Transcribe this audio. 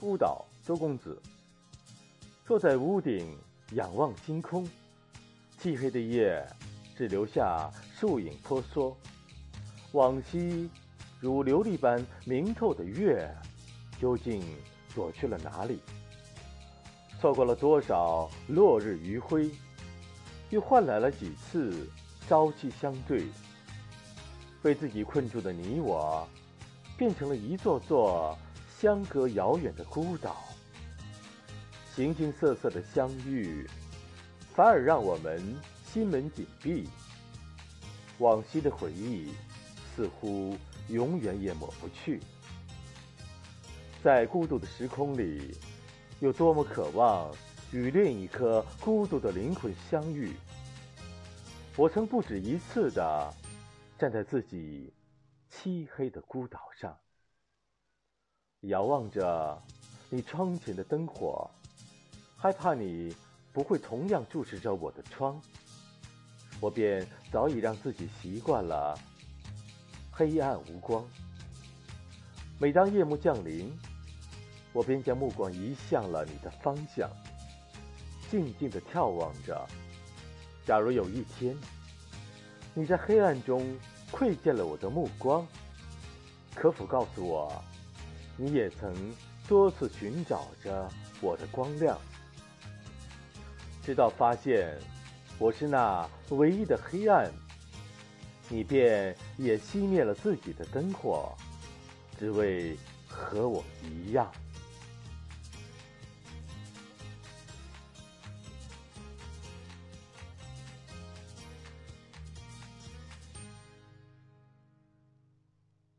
孤岛，周公子。坐在屋顶仰望星空，漆黑的夜只留下树影婆娑，往昔如琉璃般明透的月，究竟躲去了哪里？错过了多少落日余晖，又换来了几次朝夕相对？被自己困住的你我，变成了一座座相隔遥远的孤岛。形形色色的相遇，反而让我们心门紧闭。往昔的回忆，似乎永远也抹不去。在孤独的时空里，有多么渴望与另一颗孤独的灵魂相遇。我曾不止一次的站在自己漆黑的孤岛上，遥望着你窗前的灯火。害怕你不会同样注视着我的窗，我便早已让自己习惯了黑暗无光。每当夜幕降临，我便将目光移向了你的方向，静静的眺望着。假如有一天，你在黑暗中窥见了我的目光，可否告诉我，你也曾多次寻找着我的光亮？直到发现我是那唯一的黑暗，你便也熄灭了自己的灯火，只为和我一样。